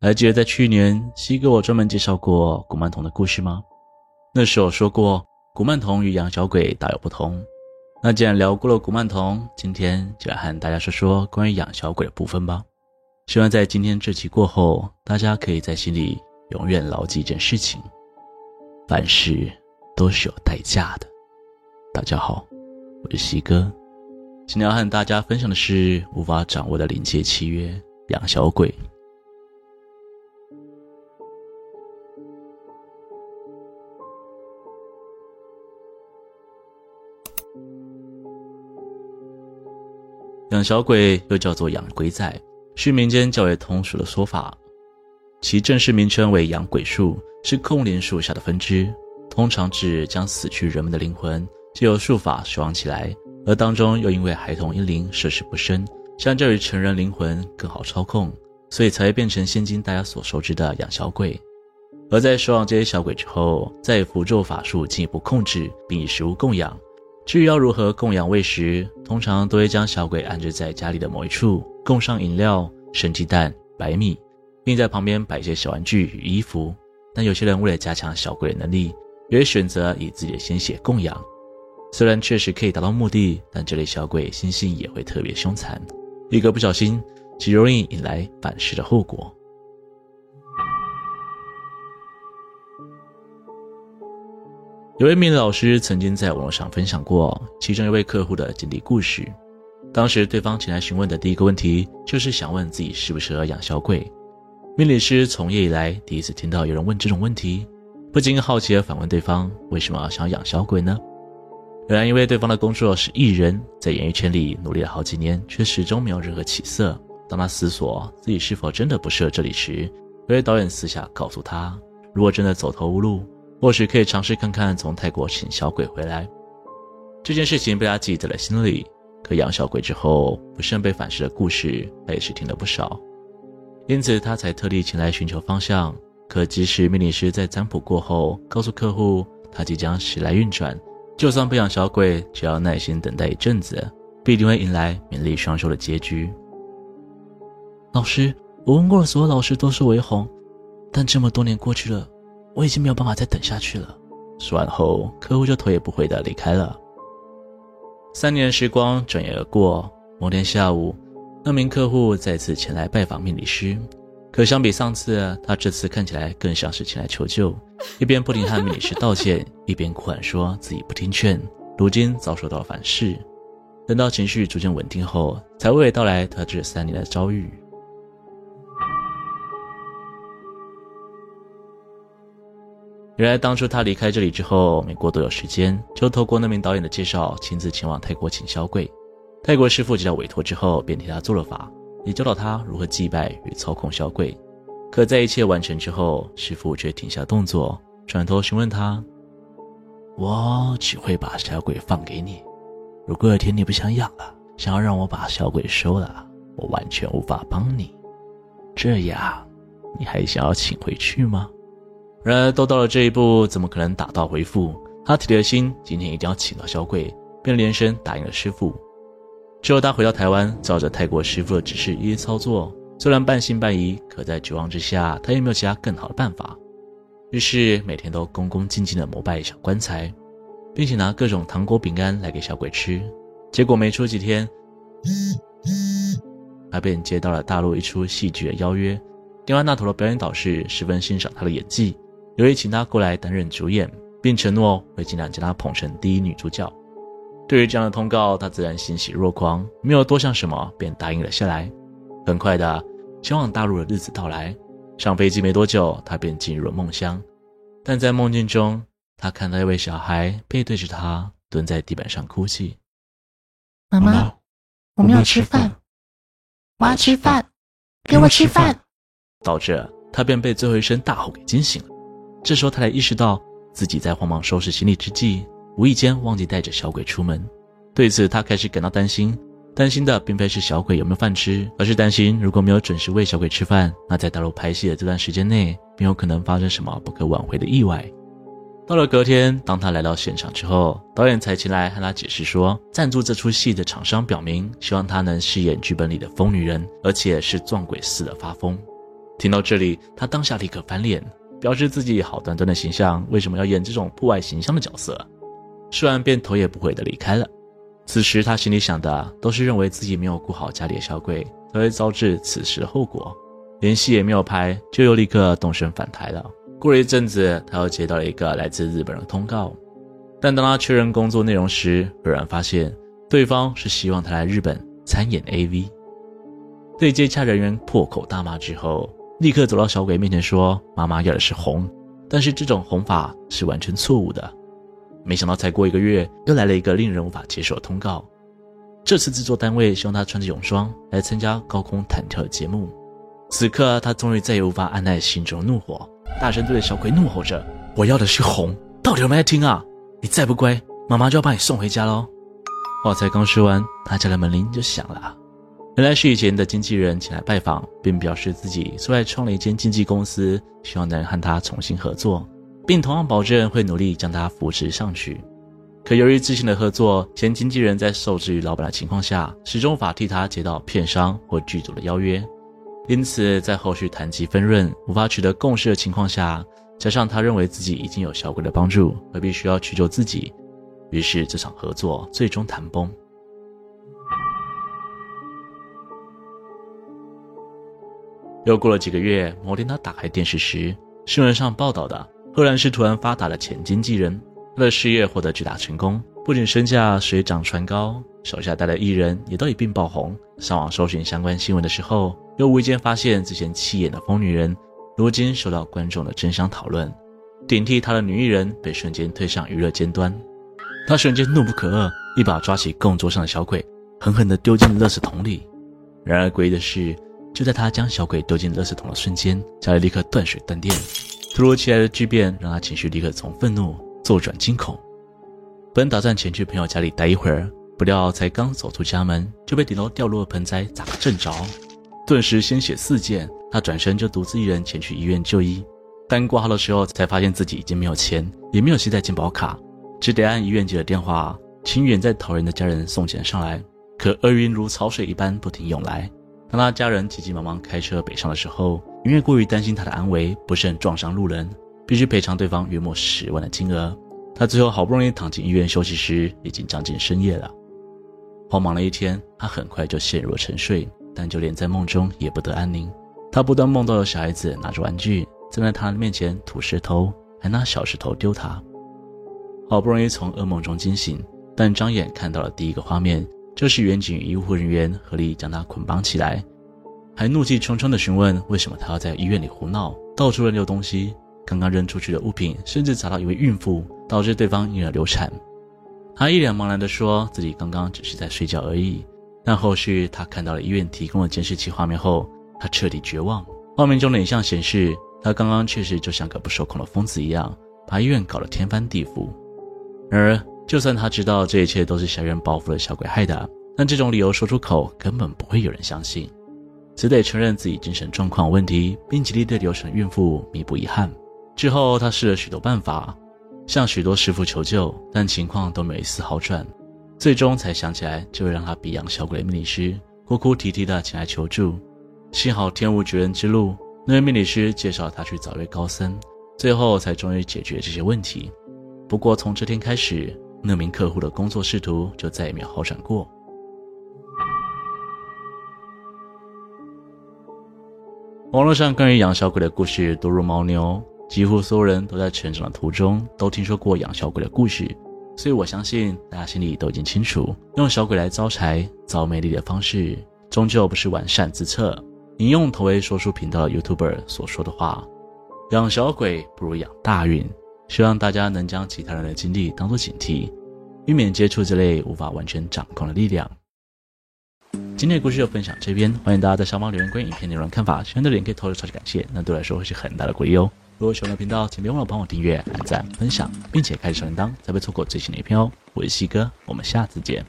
还记得在去年西哥我专门介绍过古曼童的故事吗？那时候说过古曼童与养小鬼大有不同。那既然聊过了古曼童，今天就来和大家说说关于养小鬼的部分吧。希望在今天这期过后，大家可以在心里永远牢记一件事情：凡事都是有代价的。大家好，我是西哥，今天要和大家分享的是无法掌握的灵界契约——养小鬼。养小鬼又叫做养鬼仔，是民间较为通俗的说法，其正式名称为养鬼术，是控灵术下的分支，通常指将死去人们的灵魂借由术法收养起来，而当中又因为孩童阴灵涉世不深，相较于成人灵魂更好操控，所以才会变成现今大家所熟知的养小鬼。而在收养这些小鬼之后，再以符咒法术进一步控制，并以食物供养。至于要如何供养喂食，通常都会将小鬼安置在家里的某一处，供上饮料、生鸡蛋、白米，并在旁边摆一些小玩具与衣服。但有些人为了加强小鬼的能力，也会选择以自己的鲜血供养。虽然确实可以达到目的，但这类小鬼心性也会特别凶残，一个不小心极容易引来反噬的后果。有位命理老师曾经在网络上分享过其中一位客户的经历故事。当时对方前来询问的第一个问题就是想问自己适不适合养小鬼。命理师从业以来第一次听到有人问这种问题，不禁好奇地反问对方为什么想养小鬼呢？原来因为对方的工作是艺人，在演艺圈里努力了好几年，却始终没有任何起色。当他思索自己是否真的不适合这里时，有位导演私下告诉他，如果真的走投无路，或许可以尝试看看从泰国请小鬼回来。这件事情被他记在了心里。可养小鬼之后不慎被反噬的故事，他也是听了不少。因此他才特地前来寻求方向。可即使命理师在占卜过后告诉客户他即将时来运转，就算不养小鬼，只要耐心等待一阵子，必定会迎来名利双收的结局。老师，我问过了所有老师都说为红，但这么多年过去了。我已经没有办法再等下去了。说完后，客户就头也不回地离开了。三年时光转眼而过，某天下午，那名客户再次前来拜访命理师。可相比上次，他这次看起来更像是前来求救，一边不停和命理师道歉，一边哭喊说自己不听劝，如今遭受到了反噬。等到情绪逐渐稳定后，才娓娓道来他这三年的遭遇。原来当初他离开这里之后，没过多久时间，就透过那名导演的介绍，亲自前往泰国请小鬼。泰国师傅接到委托之后，便替他做了法，也教导他如何祭拜与操控小鬼。可在一切完成之后，师傅却停下动作，转头询问他：“我只会把小鬼放给你，如果有天你不想养了，想要让我把小鬼收了，我完全无法帮你。这样，你还想要请回去吗？”然而都到了这一步，怎么可能打道回府？他铁了心，今天一定要请到小鬼，便连声答应了师傅。之后他回到台湾，照着泰国师傅的指示一一操作。虽然半信半疑，可在绝望之下，他也没有其他更好的办法。于是每天都恭恭敬敬地膜拜小棺材，并且拿各种糖果饼干来给小鬼吃。结果没出几天，他便接到了大陆一出戏剧的邀约。电话那头的表演导师十分欣赏他的演技。有意请她过来担任主演，并承诺会尽量将她捧成第一女主角。对于这样的通告，她自然欣喜若狂，没有多想什么，便答应了下来。很快的，前往大陆的日子到来，上飞机没多久，他便进入了梦乡。但在梦境中，他看到一位小孩背对着他蹲在地板上哭泣。妈妈，我们要吃饭，我要吃饭，给我吃饭。导致，他便被最后一声大吼给惊醒了。这时候他才意识到自己在慌忙收拾行李之际，无意间忘记带着小鬼出门。对此，他开始感到担心。担心的并非是小鬼有没有饭吃，而是担心如果没有准时喂小鬼吃饭，那在大陆拍戏的这段时间内，没有可能发生什么不可挽回的意外。到了隔天，当他来到现场之后，导演才前来和他解释说，赞助这出戏的厂商表明，希望他能饰演剧本里的疯女人，而且是撞鬼似的发疯。听到这里，他当下立刻翻脸，表示自己好端端的形象为什么要演这种破坏形象的角色。说完便头也不回的离开了。此时他心里想的都是认为自己没有顾好家里的小鬼，才会遭致此时的后果。连戏也没有拍，就又立刻动身返台了。过了一阵子，他又接到了一个来自日本的通告，但当他确认工作内容时，突然发现对方是希望他来日本参演 AV。对接洽人员破口大骂之后，立刻走到小鬼面前说：“妈妈要的是红，但是这种红法是完全错误的。”没想到才过一个月，又来了一个令人无法接受的通告。这次制作单位希望他穿着泳装来参加高空弹跳的节目。此刻他终于再也无法按捺心中的怒火，大声对着小鬼怒吼着：“我要的是红，到底有没有听啊？你再不乖，妈妈就要把你送回家喽！”话才刚说完，他家的门铃就响了。原来是以前的经纪人前来拜访，并表示自己出来创了一间经纪公司，希望能和他重新合作，并同样保证会努力将他扶持上去。可由于之前的合作，前经纪人在受制于老板的情况下，始终无法替他接到片商或剧组的邀约。因此，在后续谈及分润无法取得共识的情况下，加上他认为自己已经有小鬼的帮助，何必需要去救自己？于是这场合作最终谈崩。又过了几个月，某天他打开电视时，新闻上报道的赫然是突然发达的前经纪人，他的事业获得巨大成功，不仅身价水涨船高，手下带的艺人也都一并爆红。上网搜寻相关新闻的时候，又无意间发现之前气眼的疯女人，如今受到观众的争相讨论，顶替她的女艺人被瞬间推上娱乐尖端。他瞬间怒不可遏，一把抓起供桌上的小鬼，狠狠地丢进了垃圾桶里。然而诡异的是，就在他将小鬼丢进垃圾桶的瞬间，家里立刻断水断电。突如其来的巨变让他情绪立刻从愤怒骤转惊恐。本打算前去朋友家里待一会儿，不料才刚走出家门，就被顶楼掉落的盆栽砸个正着。顿时鲜血四溅，他转身就独自一人前去医院就医，但挂号的时候才发现自己已经没有钱，也没有携带健保卡，只得按医院接的电话，请远在桃园的家人送钱上来。可厄运如潮水一般不停涌来，当他家人急急忙忙开车北上的时候，因为过于担心他的安危，不慎撞伤路人，必须赔偿对方约莫十万的金额。他最后好不容易躺进医院休息时，已经将近深夜了。慌忙了一天，他很快就陷入了沉睡。但就连在梦中也不得安宁，他不断梦到有小孩子拿着玩具站在他的面前吐石头，还拿小石头丢他。好不容易从噩梦中惊醒，但张眼看到了第一个画面，就是员警与医护人员合力将他捆绑起来，还怒气冲冲地询问为什么他要在医院里胡闹，到处乱丢东西，刚刚扔出去的物品甚至砸到一位孕妇，导致对方因而流产。他一脸茫然地说自己刚刚只是在睡觉而已。但后续他看到了医院提供的监视器画面后，他彻底绝望。画面中的影像显示，他刚刚确实就像个不受控的疯子一样，把医院搞得天翻地覆。然而，就算他知道这一切都是小院报复了小鬼害的，但这种理由说出口根本不会有人相信，只得承认自己精神状况有问题，并极力对流产孕妇弥补遗憾。之后，他试了许多办法，向许多师傅求救，但情况都没有一丝好转。最终才想起来，就会让他比养小鬼的命理师哭哭啼啼的前来求助。幸好天无绝人之路，那位命理师介绍他去找一位高僧，最后才终于解决这些问题。不过从这天开始，那名客户的工作仕途就再也没有好转过。网络上关于养小鬼的故事多如牦牛，几乎所有人都在成长的途中都听说过养小鬼的故事。所以我相信大家心里都已经清楚，用小鬼来招财、招魅力的方式，终究不是完善之策。引用同为说书频道的 YouTuber 所说的话：“养小鬼不如养大运。”希望大家能将其他人的经历当做警惕，避免接触这类无法完全掌控的力量。今天的故事就分享这边，欢迎大家在下方留言关于影片内容的看法，喜欢的人可以投个超级感谢，那对我来说会是很大的鼓励哦。如果喜欢的频道，请别忘了帮我订阅、按赞、分享，并且开启小铃铛，才不会错过最新的一篇哦。我是西哥，我们下次见。